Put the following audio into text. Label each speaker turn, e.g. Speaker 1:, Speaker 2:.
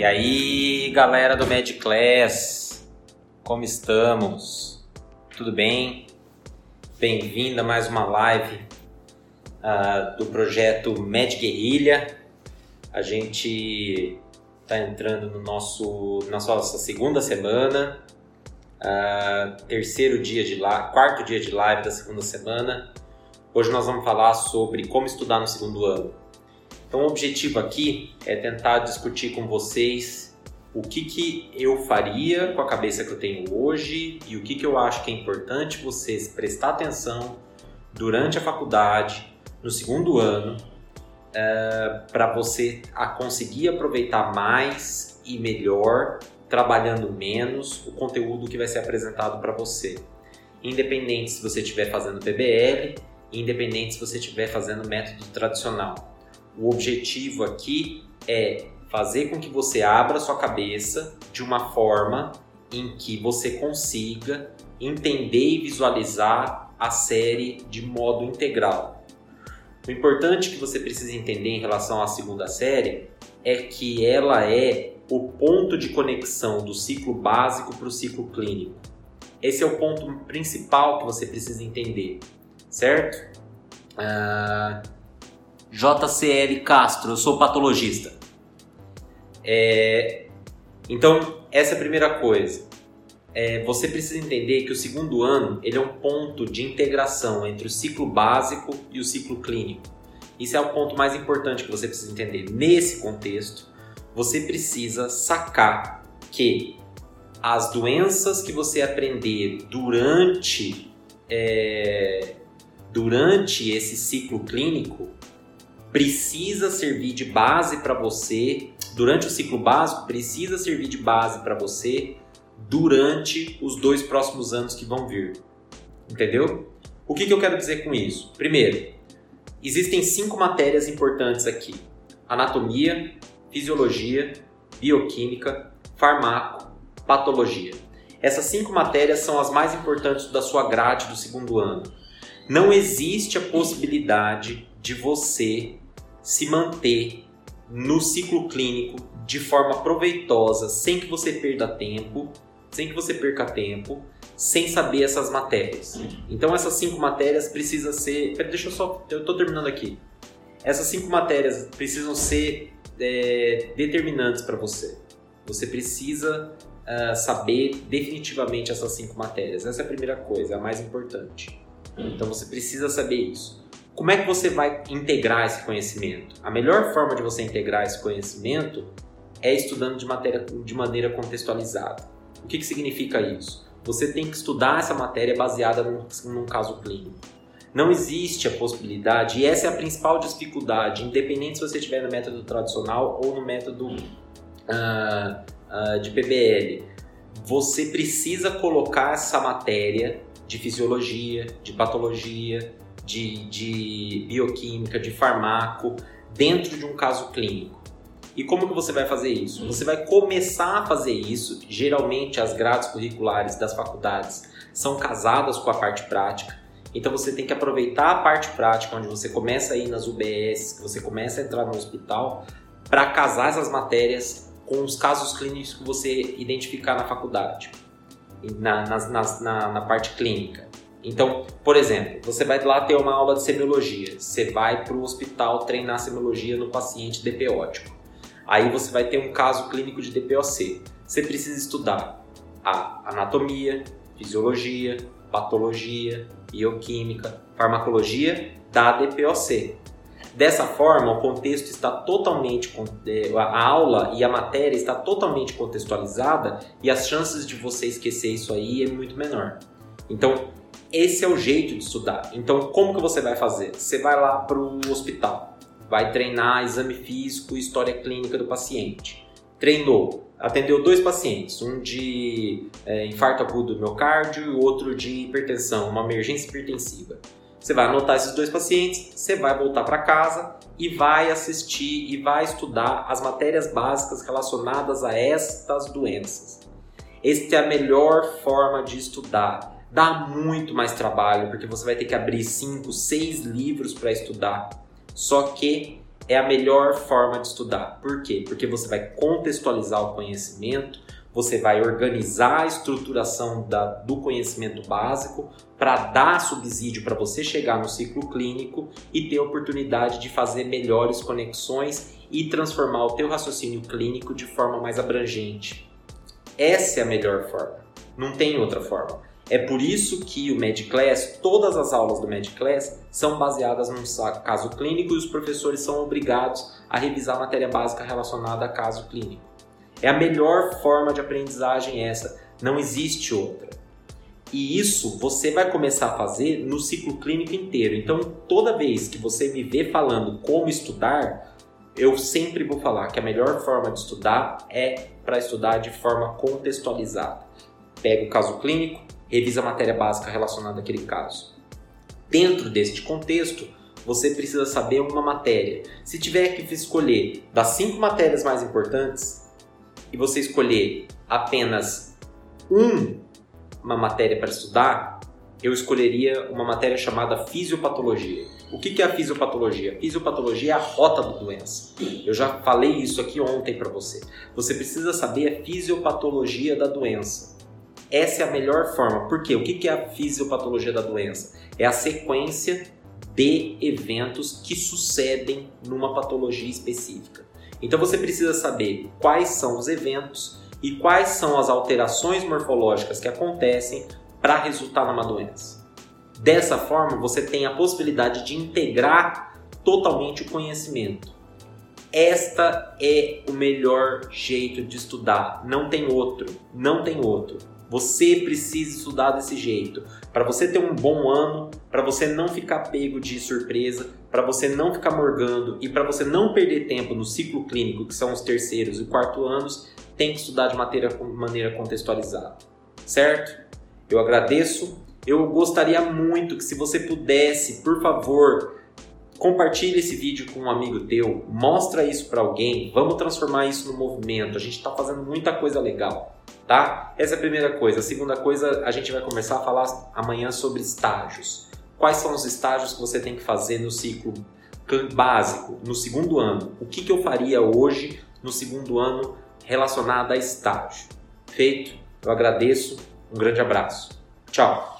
Speaker 1: E aí, galera do Med Class, como estamos? Tudo bem? Bem-vindo a mais uma live uh, do projeto Med Guerrilha. A gente está entrando no nosso, na nossa segunda semana, uh, terceiro dia de live, quarto dia de live da segunda semana. Hoje nós vamos falar sobre como estudar no segundo ano. Então, o objetivo aqui é tentar discutir com vocês o que, que eu faria com a cabeça que eu tenho hoje e o que, que eu acho que é importante vocês prestar atenção durante a faculdade, no segundo ano, é, para você a conseguir aproveitar mais e melhor, trabalhando menos, o conteúdo que vai ser apresentado para você. Independente se você estiver fazendo PBL, independente se você estiver fazendo método tradicional. O objetivo aqui é fazer com que você abra sua cabeça de uma forma em que você consiga entender e visualizar a série de modo integral. O importante que você precisa entender em relação à segunda série é que ela é o ponto de conexão do ciclo básico para o ciclo clínico. Esse é o ponto principal que você precisa entender, certo? Uh, JCL Castro, eu sou patologista. É, então, essa é a primeira coisa. É, você precisa entender que o segundo ano ele é um ponto de integração entre o ciclo básico e o ciclo clínico. Isso é o ponto mais importante que você precisa entender. Nesse contexto, você precisa sacar que as doenças que você aprender durante, é, durante esse ciclo clínico, precisa servir de base para você durante o ciclo básico, precisa servir de base para você durante os dois próximos anos que vão vir. Entendeu? O que, que eu quero dizer com isso? Primeiro, existem cinco matérias importantes aqui: anatomia, fisiologia, bioquímica, farmaco, patologia. Essas cinco matérias são as mais importantes da sua grade do segundo ano. Não existe a possibilidade de você se manter no ciclo clínico de forma proveitosa, sem que você perda tempo, sem que você perca tempo, sem saber essas matérias. Então essas cinco matérias precisam ser, deixa eu só, eu estou terminando aqui. Essas cinco matérias precisam ser é, determinantes para você. Você precisa uh, saber definitivamente essas cinco matérias. Essa é a primeira coisa, a mais importante. Então você precisa saber isso. Como é que você vai integrar esse conhecimento? A melhor forma de você integrar esse conhecimento é estudando de, matéria, de maneira contextualizada. O que, que significa isso? Você tem que estudar essa matéria baseada num, num caso clínico. Não existe a possibilidade, e essa é a principal dificuldade, independente se você estiver no método tradicional ou no método uh, uh, de PBL. Você precisa colocar essa matéria de fisiologia, de patologia, de, de bioquímica, de farmaco, dentro de um caso clínico. E como que você vai fazer isso? Você vai começar a fazer isso. Geralmente as grades curriculares das faculdades são casadas com a parte prática. Então você tem que aproveitar a parte prática, onde você começa a ir nas UBS, que você começa a entrar no hospital, para casar essas matérias com os casos clínicos que você identificar na faculdade na, na, na, na parte clínica. Então, por exemplo, você vai lá ter uma aula de semiologia, você vai para o hospital treinar semiologia no paciente DPótico. Aí você vai ter um caso clínico de DPOC. Você precisa estudar a anatomia, fisiologia, patologia, bioquímica, farmacologia da DPOC. Dessa forma, o contexto está totalmente é, a aula e a matéria está totalmente contextualizada e as chances de você esquecer isso aí é muito menor. Então, esse é o jeito de estudar. Então, como que você vai fazer? Você vai lá para o hospital, vai treinar exame físico e história clínica do paciente. Treinou, atendeu dois pacientes, um de é, infarto agudo do miocárdio e outro de hipertensão, uma emergência hipertensiva. Você vai anotar esses dois pacientes, você vai voltar para casa e vai assistir e vai estudar as matérias básicas relacionadas a estas doenças. Esta é a melhor forma de estudar. Dá muito mais trabalho, porque você vai ter que abrir 5, 6 livros para estudar. Só que é a melhor forma de estudar. Por quê? Porque você vai contextualizar o conhecimento, você vai organizar a estruturação da, do conhecimento básico para dar subsídio para você chegar no ciclo clínico e ter a oportunidade de fazer melhores conexões e transformar o teu raciocínio clínico de forma mais abrangente. Essa é a melhor forma. Não tem outra forma. É por isso que o MedClass, todas as aulas do MedClass são baseadas num caso clínico e os professores são obrigados a revisar a matéria básica relacionada a caso clínico. É a melhor forma de aprendizagem essa, não existe outra. E isso você vai começar a fazer no ciclo clínico inteiro. Então, toda vez que você me vê falando como estudar, eu sempre vou falar que a melhor forma de estudar é para estudar de forma contextualizada. Pega o caso clínico, revisa a matéria básica relacionada àquele caso. Dentro deste contexto, você precisa saber uma matéria. Se tiver que escolher das cinco matérias mais importantes, e você escolher apenas um, uma matéria para estudar, eu escolheria uma matéria chamada fisiopatologia. O que é a fisiopatologia? A fisiopatologia é a rota da doença. Eu já falei isso aqui ontem para você. Você precisa saber a fisiopatologia da doença. Essa é a melhor forma. Por quê? O que é a fisiopatologia da doença? É a sequência de eventos que sucedem numa patologia específica. Então você precisa saber quais são os eventos e quais são as alterações morfológicas que acontecem para resultar numa doença. Dessa forma, você tem a possibilidade de integrar totalmente o conhecimento. Esta é o melhor jeito de estudar, não tem outro, não tem outro. Você precisa estudar desse jeito. Para você ter um bom ano, para você não ficar pego de surpresa, para você não ficar morgando e para você não perder tempo no ciclo clínico, que são os terceiros e quarto anos, tem que estudar de maneira, maneira contextualizada. Certo? Eu agradeço. Eu gostaria muito que se você pudesse, por favor, compartilhe esse vídeo com um amigo teu, mostra isso para alguém, vamos transformar isso no movimento. A gente está fazendo muita coisa legal tá? Essa é a primeira coisa. A segunda coisa, a gente vai começar a falar amanhã sobre estágios. Quais são os estágios que você tem que fazer no ciclo básico, no segundo ano? O que, que eu faria hoje no segundo ano relacionado a estágio? Feito? Eu agradeço. Um grande abraço. Tchau.